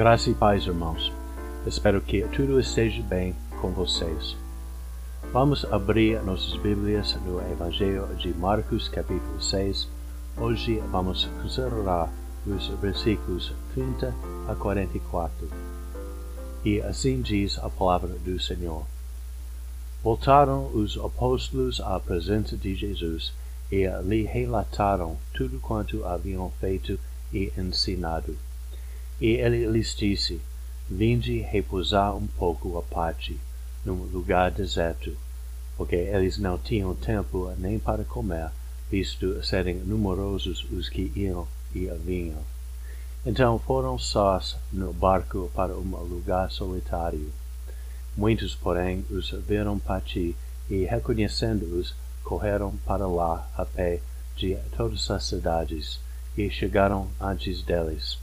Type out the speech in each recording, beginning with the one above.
Graça e paz, irmãos. Espero que tudo esteja bem com vocês. Vamos abrir nossas Bíblias no Evangelho de Marcos, capítulo 6. Hoje vamos considerar os versículos 30 a 44. E assim diz a palavra do Senhor. Voltaram os apóstolos à presença de Jesus e lhe relataram tudo quanto haviam feito e ensinado. E ele lhes disse: Vinde repousar um pouco à parte, num lugar deserto, porque eles não tinham tempo nem para comer, visto serem numerosos os que iam e vinham. Então foram sós no barco para um lugar solitário. Muitos, porém, os viram partir e, reconhecendo-os, correram para lá a pé de todas as cidades e chegaram antes deles.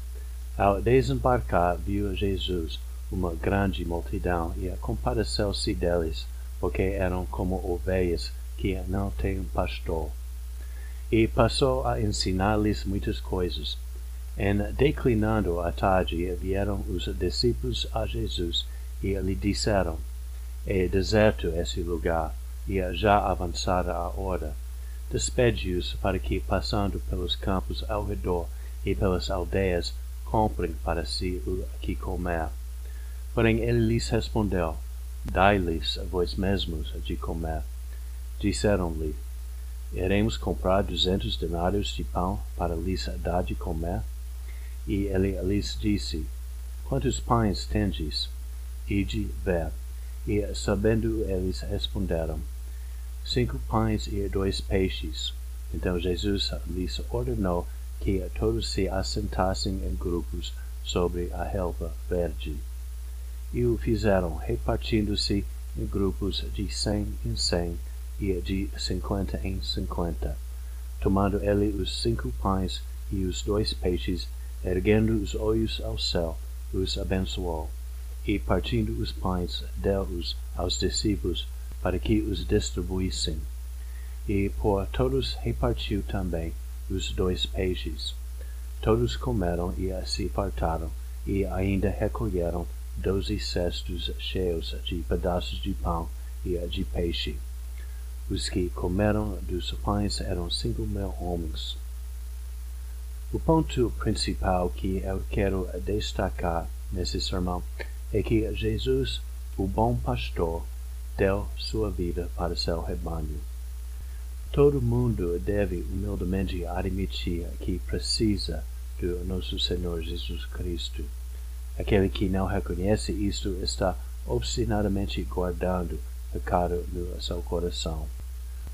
Ao desembarcar, viu Jesus uma grande multidão e compadeceu-se deles, porque eram como ovelhas que não têm pastor. E passou a ensinar-lhes muitas coisas. Em declinando a tarde, vieram os discípulos a Jesus e lhe disseram: É deserto esse lugar, e já avançada a hora. Despede-os para que, passando pelos campos ao redor e pelas aldeias, comprem para si o que comer. Porém ele lhes respondeu, Dai-lhes a vós mesmos de comer. Disseram-lhe, Iremos comprar duzentos denários de pão para lhes dar de comer? E ele lhes disse, Quantos pães tendes? Ide ver. E sabendo eles responderam, Cinco pães e dois peixes. Então Jesus lhes ordenou que todos se assentassem em grupos sobre a relva verde. E o fizeram repartindo-se em grupos de cem em cem e de cinquenta em cinquenta. Tomando ele os cinco pães e os dois peixes, erguendo os olhos ao céu, os abençoou, e partindo os pães, deu-os aos discípulos para que os distribuíssem. E por todos repartiu também os dois peixes. Todos comeram e se fartaram, e ainda recolheram doze cestos cheios de pedaços de pão e de peixe. Os que comeram dos pães eram cinco mil homens. O ponto principal que eu quero destacar nesse sermão é que Jesus, o bom pastor, deu sua vida para seu rebanho. Todo mundo deve humildemente admitir que precisa do nosso Senhor Jesus Cristo. Aquele que não reconhece isto está obstinadamente guardando pecado no seu coração.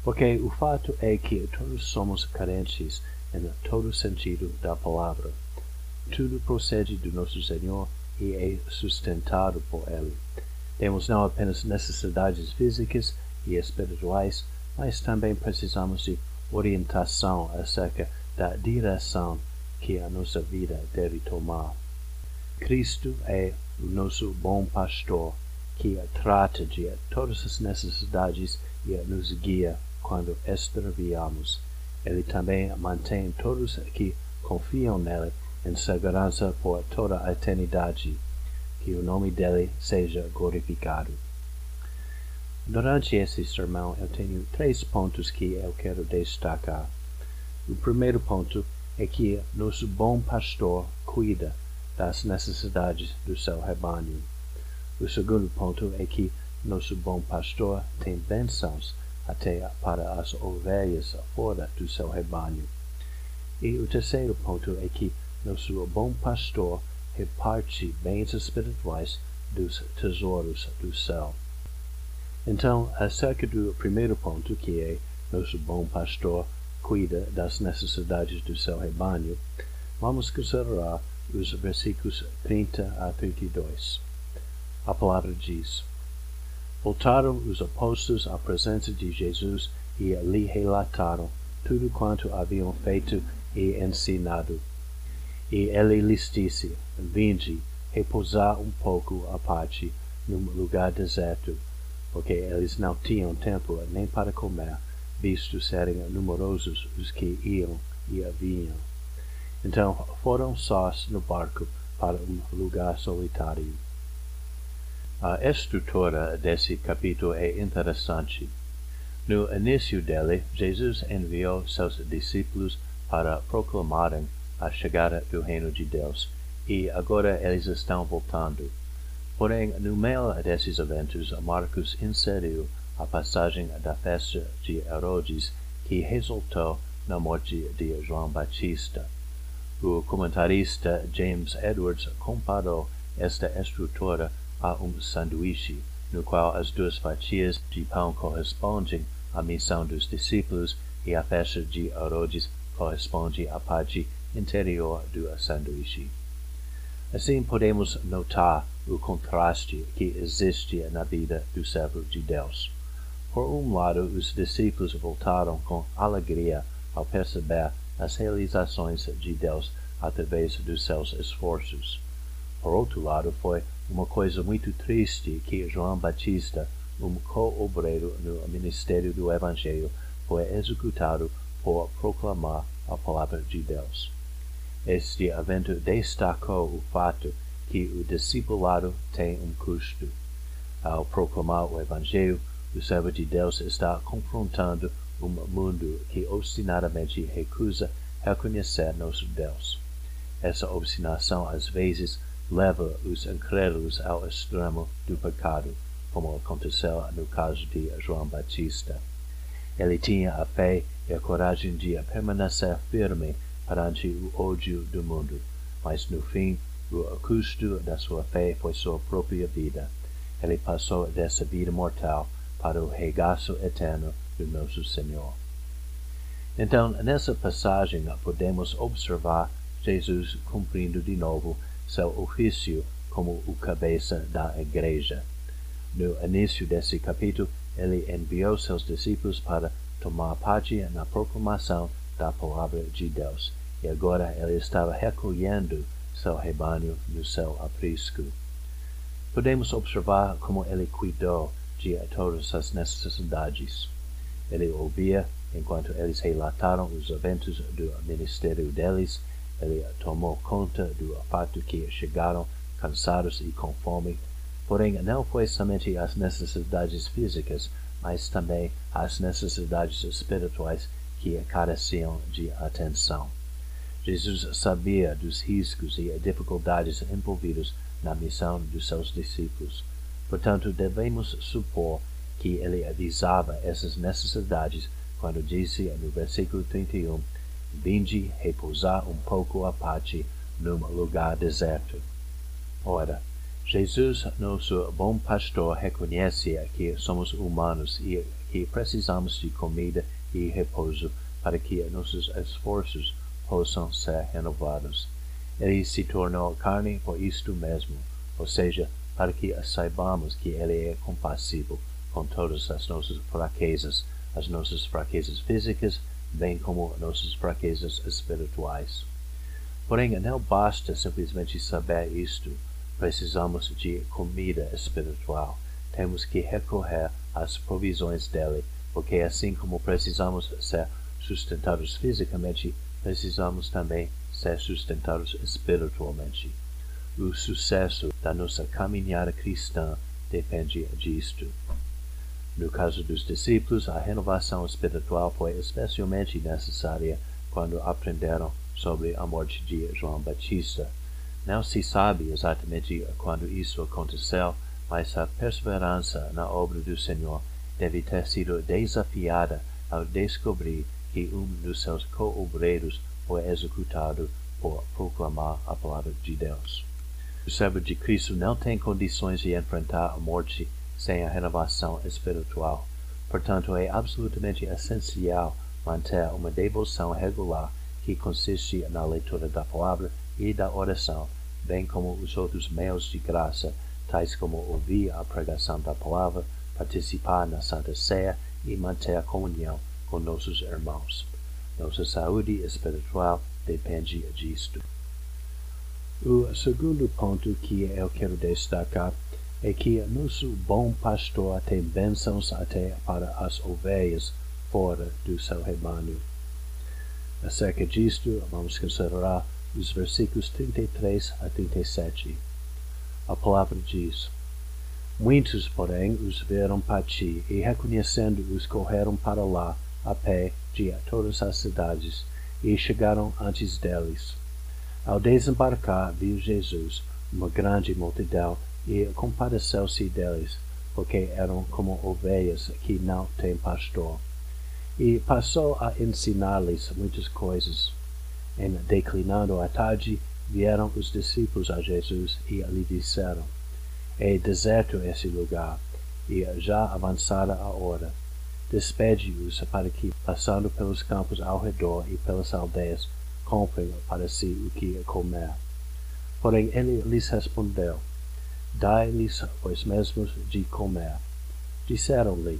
Porque o fato é que todos somos carentes em todo sentido da palavra. Tudo procede do nosso Senhor e é sustentado por Ele. Temos não apenas necessidades físicas e espirituais, mas também precisamos de orientação acerca da direção que a nossa vida deve tomar. Cristo é o nosso bom pastor que trata de todas as necessidades e nos guia quando extraviamos. Ele também mantém todos que confiam nele em segurança por toda a eternidade. Que o nome dele seja glorificado. Durante esse sermão eu tenho três pontos que eu quero destacar. O primeiro ponto é que nosso bom pastor cuida das necessidades do seu rebanho. O segundo ponto é que nosso bom pastor tem bênçãos até para as ovelhas fora do seu rebanho. E o terceiro ponto é que nosso bom pastor reparte bens espirituais dos tesouros do céu. Então, acerca do primeiro ponto, que é nosso bom pastor cuida das necessidades do seu rebanho, vamos considerar os versículos 30 a 32. A palavra diz: Voltaram os apóstolos à presença de Jesus e lhe relataram tudo quanto haviam feito e ensinado. E ele lhes disse: Vinde, repousar um pouco à parte, num lugar deserto porque eles não tinham tempo nem para comer, visto serem numerosos os que iam e vinham. Então foram sós no barco para um lugar solitário. A estrutura desse capítulo é interessante. No início dele, Jesus enviou seus discípulos para proclamarem a chegada do reino de Deus, e agora eles estão voltando. Porém, no meio desses eventos, Marcos inseriu a passagem da festa de Herodes que resultou na morte de João Batista. O comentarista James Edwards comparou esta estrutura a um sanduíche, no qual as duas fatias de pão correspondem à missão dos discípulos e a festa de Herodes corresponde à parte interior do sanduíche. Assim podemos notar o contraste que existe na vida do servo de Deus. Por um lado, os discípulos voltaram com alegria ao perceber as realizações de Deus através dos seus esforços. Por outro lado, foi uma coisa muito triste que João Batista, um co-obreiro no ministério do Evangelho, foi executado por proclamar a palavra de Deus. Este evento destacou o fato que o discipulado tem um custo. Ao proclamar o Evangelho, o servo de Deus está confrontando um mundo que obstinadamente recusa reconhecer nosso Deus. Essa obstinação às vezes leva os incrédulos ao extremo do pecado, como aconteceu no caso de João Batista. Ele tinha a fé e a coragem de permanecer firme perante o ódio do mundo, mas no fim o custo da sua fé foi sua própria vida. Ele passou dessa vida mortal para o regaço eterno do nosso Senhor. Então, nessa passagem, podemos observar Jesus cumprindo de novo seu ofício como o cabeça da igreja. No início desse capítulo, ele enviou seus discípulos para tomar parte na proclamação da palavra de Deus, e agora ele estava recolhendo seu rebanho no seu aprisco. Podemos observar como ele cuidou de todas as necessidades. Ele ouvia enquanto eles relataram os eventos do ministério deles. Ele tomou conta do fato que chegaram cansados e com fome. Porém, não foi somente as necessidades físicas, mas também as necessidades espirituais que careciam de atenção. Jesus sabia dos riscos e dificuldades envolvidos na missão dos seus discípulos. Portanto, devemos supor que ele avisava essas necessidades quando disse no versículo 31, Vinde repousar um pouco a parte num lugar deserto. Ora, Jesus, nosso bom pastor, reconhece que somos humanos e que precisamos de comida e repouso para que nossos esforços possam ser renovados. Ele se tornou carne por isto mesmo, ou seja, para que saibamos que Ele é compassivo com todas as nossas fraquezas, as nossas fraquezas físicas, bem como nossas fraquezas espirituais. Porém, não basta simplesmente saber isto, precisamos de comida espiritual. Temos que recorrer às provisões dele, porque assim como precisamos ser sustentados fisicamente, precisamos também ser sustentados espiritualmente. O sucesso da nossa caminhada cristã depende disto. No caso dos discípulos, a renovação espiritual foi especialmente necessária quando aprenderam sobre a morte de João Batista. Não se sabe exatamente quando isso aconteceu, mas a perseverança na obra do Senhor deve ter sido desafiada ao descobrir que um dos seus co-obreiros foi executado por proclamar a palavra de Deus. O servo de Cristo não tem condições de enfrentar a morte sem a renovação espiritual. Portanto, é absolutamente essencial manter uma devoção regular que consiste na leitura da palavra e da oração, bem como os outros meios de graça, tais como ouvir a pregação da palavra, participar na Santa Ceia e manter a comunhão com nossos irmãos. Nossa saúde espiritual depende disto. O segundo ponto que eu quero destacar é que nosso bom pastor tem bênçãos até para as ovelhas fora do seu rebanho. Acerca disto, vamos considerar os versículos 33 a 37. A palavra diz: Muitos, porém, os viram partir, e reconhecendo-os, correram para lá, a pé, de todas as cidades, e chegaram antes deles. Ao desembarcar, viu Jesus uma grande multidão, e compadeceu-se deles, porque eram como ovelhas que não têm pastor. E passou a ensinar-lhes muitas coisas. Em declinando a tarde, vieram os discípulos a Jesus e lhe disseram: É deserto esse lugar, e já avançada a hora. Despede-os para que, passando pelos campos ao redor e pelas aldeias, comprem para si o que comer. Porém ele lhes respondeu: Dai-lhes vós mesmos de comer. Disseram-lhe: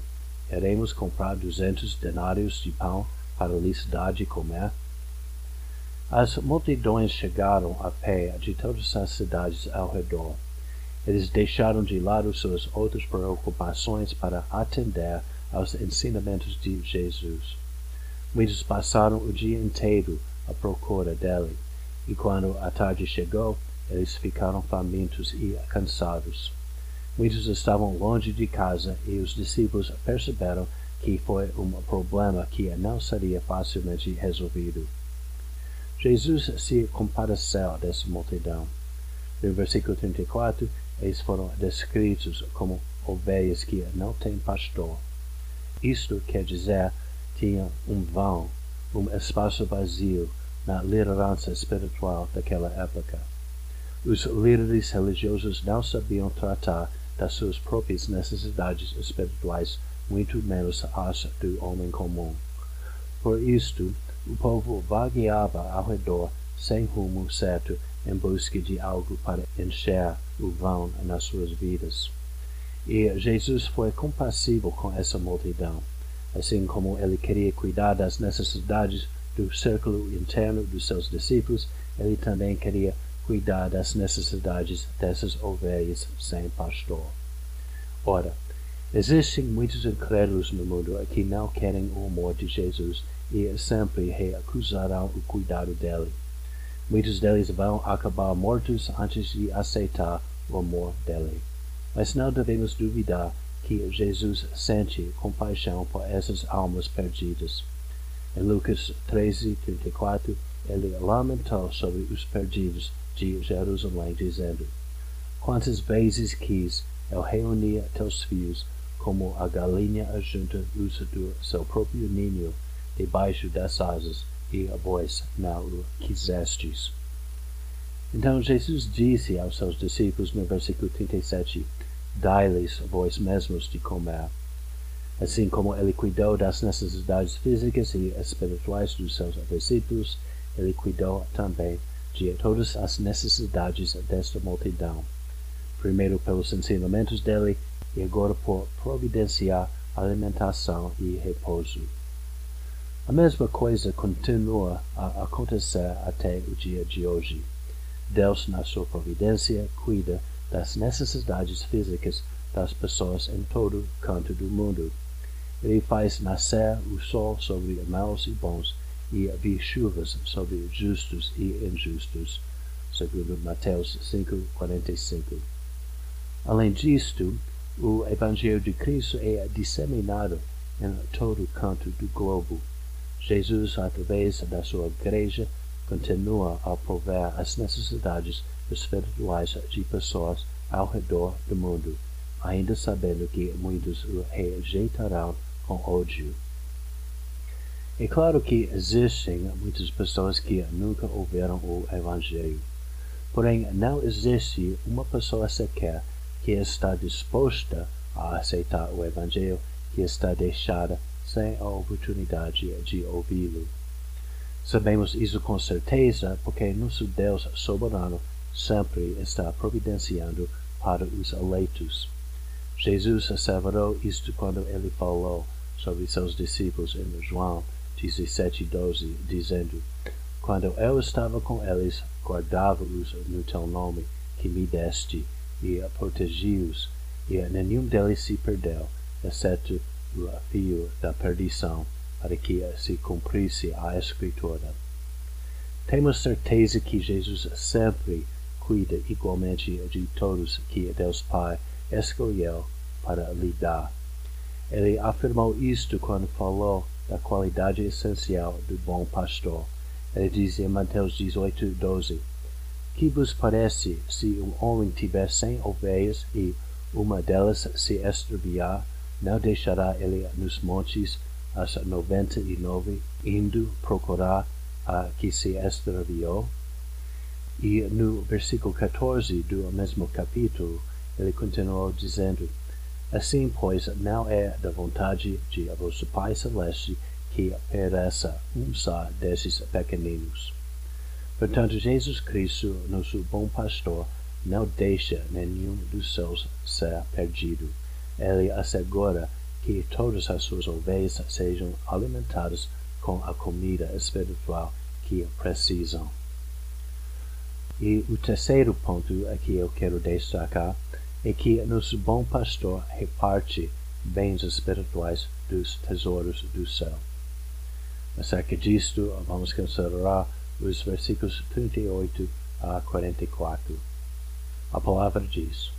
Iremos comprar duzentos denários de pão para lhes dar de comer? As multidões chegaram a pé de todas as cidades ao redor. Eles deixaram de lado suas outras preocupações para atender aos ensinamentos de Jesus. Muitos passaram o dia inteiro à procura dele, e quando a tarde chegou, eles ficaram famintos e cansados. Muitos estavam longe de casa e os discípulos perceberam que foi um problema que não seria facilmente resolvido. Jesus se compadeceu dessa multidão. No versículo 34, eles foram descritos como ovelhas que não têm pastor. Isto quer dizer, tinha um vão, um espaço vazio na liderança espiritual daquela época. Os líderes religiosos não sabiam tratar das suas próprias necessidades espirituais, muito menos as do homem comum. Por isto, o povo vagueava ao redor, sem rumo certo, em busca de algo para encher o vão nas suas vidas. E Jesus foi compassivo com essa multidão, assim como ele queria cuidar das necessidades do círculo interno dos seus discípulos, ele também queria cuidar das necessidades dessas ovelhas sem pastor. Ora, existem muitos incrédulos no mundo que não querem o amor de Jesus e sempre recusarão o cuidado dele. Muitos deles vão acabar mortos antes de aceitar o amor dele. Mas não devemos duvidar que Jesus sente compaixão por essas almas perdidas. Em Lucas 13, 34, ele lamentou sobre os perdidos de Jerusalém, dizendo: Quantas vezes quis eu reunir teus filhos, como a galinha ajunta os do seu próprio ninho, debaixo das asas, e a vós não o quisestes. Então Jesus disse aos seus discípulos no versículo 37, Dai-lhes vós mesmos de comer. Assim como ele cuidou das necessidades físicas e espirituais dos seus discípulos, ele cuidou também de todas as necessidades desta multidão. Primeiro pelos ensinamentos dele e agora por providenciar alimentação e repouso. A mesma coisa continua a acontecer até o dia de hoje. Deus, na sua providência, cuida das necessidades físicas das pessoas em todo canto do mundo. Ele faz nascer o sol sobre maus e bons e vi chuvas sobre justos e injustos, segundo Mateus 5:45. Além disto, o Evangelho de Cristo é disseminado em todo canto do globo Jesus, através da sua igreja, continua a prover as necessidades espirituais de pessoas ao redor do mundo, ainda sabendo que muitos o rejeitarão com ódio. É claro que existem muitas pessoas que nunca ouviram o Evangelho. Porém, não existe uma pessoa sequer que está disposta a aceitar o Evangelho que está deixada sem a oportunidade de ouvi-lo. Sabemos isso com certeza porque nosso Deus soberano sempre está providenciando para os eleitos. Jesus asseverou isto quando ele falou sobre seus discípulos em João 17:12, dizendo: Quando eu estava com eles, guardava-os no teu nome que me deste, e protegi-os, e nenhum deles se perdeu, exceto o da perdição, para que se cumprisse a Escritura. Temos certeza que Jesus sempre cuida igualmente de todos que Deus Pai escolheu para lhe dar. Ele afirmou isto quando falou da qualidade essencial do bom pastor. Ele diz em Mateus 18, 12: Que vos parece se um homem tiver cem ovelhas e uma delas se extraviar, não deixará ele nos montes as noventa e nove, indo procurar a que se extraviou? E no versículo 14 do mesmo capítulo, ele continuou dizendo: Assim, pois, não é da vontade de vosso Pai Celeste que pereça um só desses pequeninos. Portanto, Jesus Cristo, nosso bom pastor, não deixa nenhum dos seus ser perdido. Ele assegura que todas as suas ovelhas sejam alimentadas com a comida espiritual que precisam. E o terceiro ponto que eu quero destacar é que nosso bom pastor reparte bens espirituais dos tesouros do céu. Acerca disto, vamos considerar os versículos 38 a 44. A palavra diz: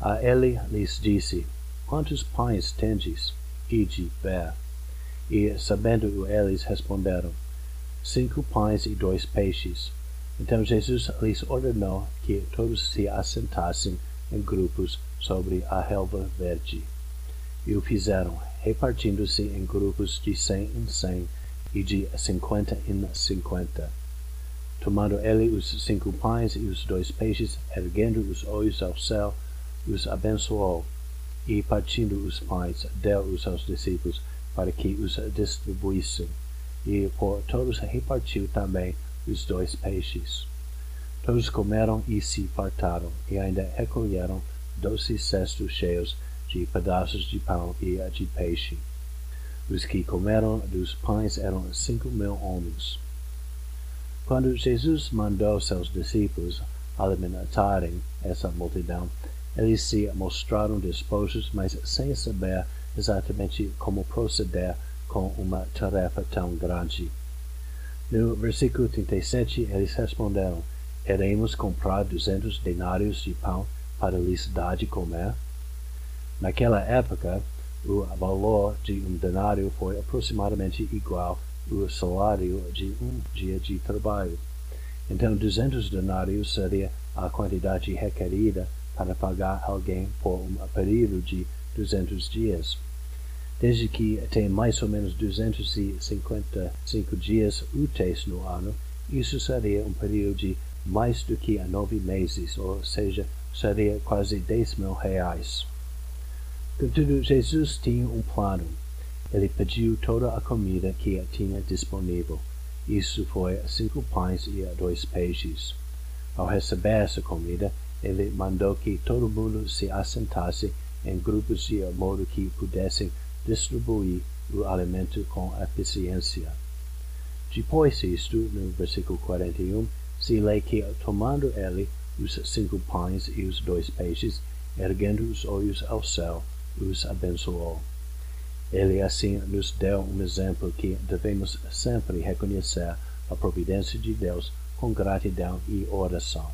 A ele lhes disse: Quantos pães tendes? Ide ver. E, sabendo eles, responderam: Cinco pães e dois peixes. Então Jesus lhes ordenou que todos se assentassem em grupos sobre a relva verde. E o fizeram, repartindo-se em grupos de cem em cem e de cinquenta em cinquenta. Tomando ele os cinco pães e os dois peixes, erguendo os olhos ao céu, os abençoou, e partindo os pães, deu-os aos discípulos para que os distribuíssem, e por todos repartiu também os dois peixes. Todos comeram e se fartaram, e ainda recolheram doze cestos cheios de pedaços de pão e de peixe. Os que comeram dos pães eram cinco mil homens. Quando Jesus mandou seus discípulos alimentarem essa multidão, eles se mostraram dispostos, mas sem saber exatamente como proceder com uma tarefa tão grande. No versículo 37, eles responderam: Iremos comprar duzentos denários de pão para lhes dar de comer? Naquela época, o valor de um denário foi aproximadamente igual ao salário de um dia de trabalho. Então, duzentos denários seria a quantidade requerida para pagar alguém por um período de duzentos dias. Desde que tem mais ou menos 255 dias úteis no ano, isso seria um período de mais do que nove meses, ou seja, seria quase 10 mil reais. Contudo, Jesus tinha um plano. Ele pediu toda a comida que tinha disponível. Isso foi cinco pães e dois peixes. Ao receber essa comida, ele mandou que todo mundo se assentasse em grupos de modo que pudessem distribuir o alimento com eficiência. Depois disto, no versículo 41, se lê que, tomando ele os cinco pães e os dois peixes, erguendo os olhos ao céu, os abençoou. Ele assim nos deu um exemplo que devemos sempre reconhecer a providência de Deus com gratidão e oração.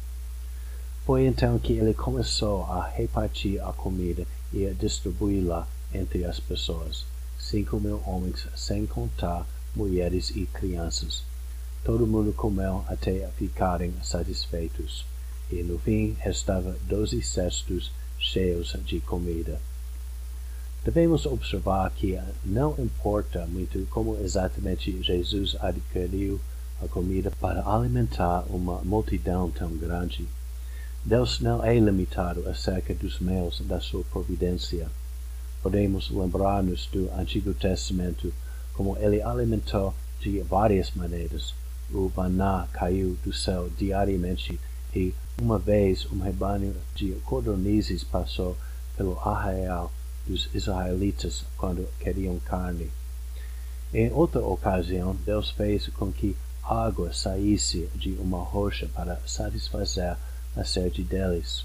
Foi então que ele começou a repartir a comida e a distribuí-la entre as pessoas, cinco mil homens sem contar mulheres e crianças. Todo mundo comeu até ficarem satisfeitos, e no fim restava doze cestos cheios de comida. Devemos observar que não importa muito como exatamente Jesus adquiriu a comida para alimentar uma multidão tão grande. Deus não é limitado acerca dos meios da sua providência. Podemos lembrar-nos do Antigo Testamento como ele alimentou de várias maneiras. O maná caiu do céu diariamente e uma vez um rebanho de codornizes passou pelo arraial dos israelitas quando queriam carne. Em outra ocasião, Deus fez com que água saísse de uma rocha para satisfazer a sede deles.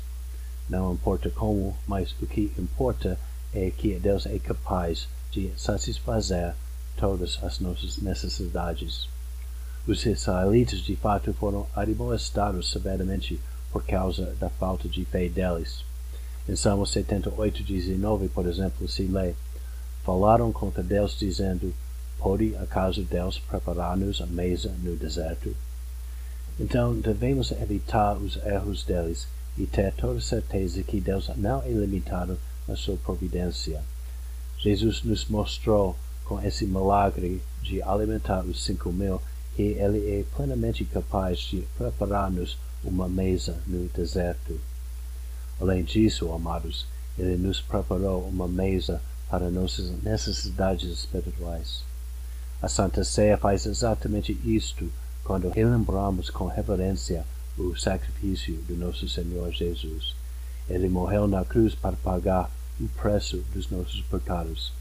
Não importa como, mas o que importa é que Deus é capaz de satisfazer todas as nossas necessidades. Os israelitas de fato foram admoestados severamente por causa da falta de fé deles. Em Salmo 78, 19, por exemplo, se lê: Falaram contra Deus, dizendo: Pode acaso Deus preparar-nos a mesa no deserto? Então devemos evitar os erros deles e ter toda certeza que Deus não é limitado na sua providência. Jesus nos mostrou com esse milagre de alimentar os cinco mil que Ele é plenamente capaz de preparar-nos uma mesa no deserto. Além disso, amados, Ele nos preparou uma mesa para nossas necessidades espirituais. A Santa Ceia faz exatamente isto quando relembramos com reverência o sacrifício de nosso Senhor Jesus. Ele morreu na cruz para pagar o preço dos nossos pecados.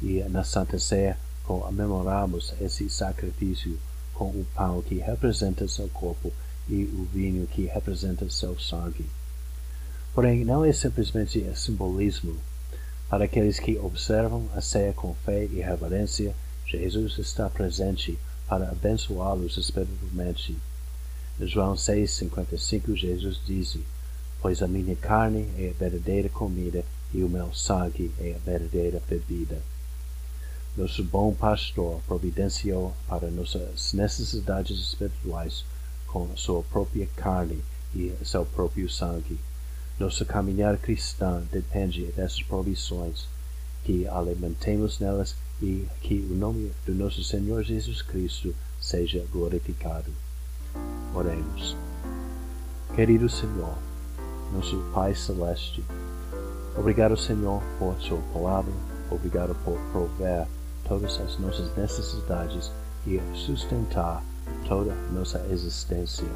E na Santa Ceia comemoramos esse sacrifício com o pão que representa seu corpo e o vinho que representa seu sangue. Porém, não é simplesmente simbolismo. Para aqueles que observam a ceia com fé e reverência, Jesus está presente para abençoá-los espiritualmente. João 6,55, Jesus diz: Pois a minha carne é a verdadeira comida e o meu sangue é a verdadeira bebida. Nosso bom pastor providenciou para nossas necessidades espirituais com sua própria carne e seu próprio sangue. Nossa caminhada cristã depende dessas provisões, que alimentemos nelas e que o nome do nosso Senhor Jesus Cristo seja glorificado. Oremos. Querido Senhor, nosso Pai Celeste, obrigado, Senhor, por Sua palavra, obrigado por prover todas as nossas necessidades e sustentar toda nossa existência.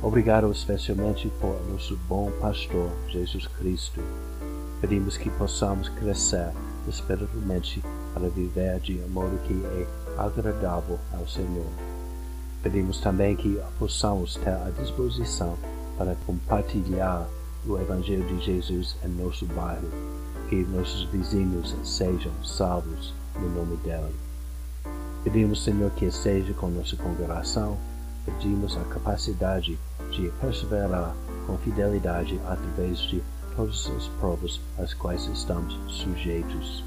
Obrigado especialmente por nosso bom pastor Jesus Cristo. Pedimos que possamos crescer espiritualmente para viver de modo que é agradável ao Senhor. Pedimos também que possamos ter a disposição para compartilhar o Evangelho de Jesus em nosso bairro, que nossos vizinhos sejam salvos no nome dele. Pedimos, Senhor, que seja com nossa congregação, pedimos a capacidade de perseverar com fidelidade através de todas as provas às quais estamos sujeitos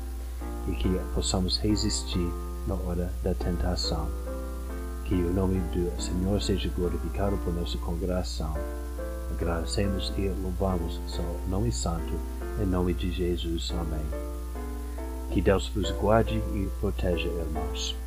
e que possamos resistir na hora da tentação. Que o nome do Senhor seja glorificado por nossa congregação. Agradecemos e louvamos seu nome santo, em nome de Jesus. Amém. Que Deus vos guarde e proteja, irmãos.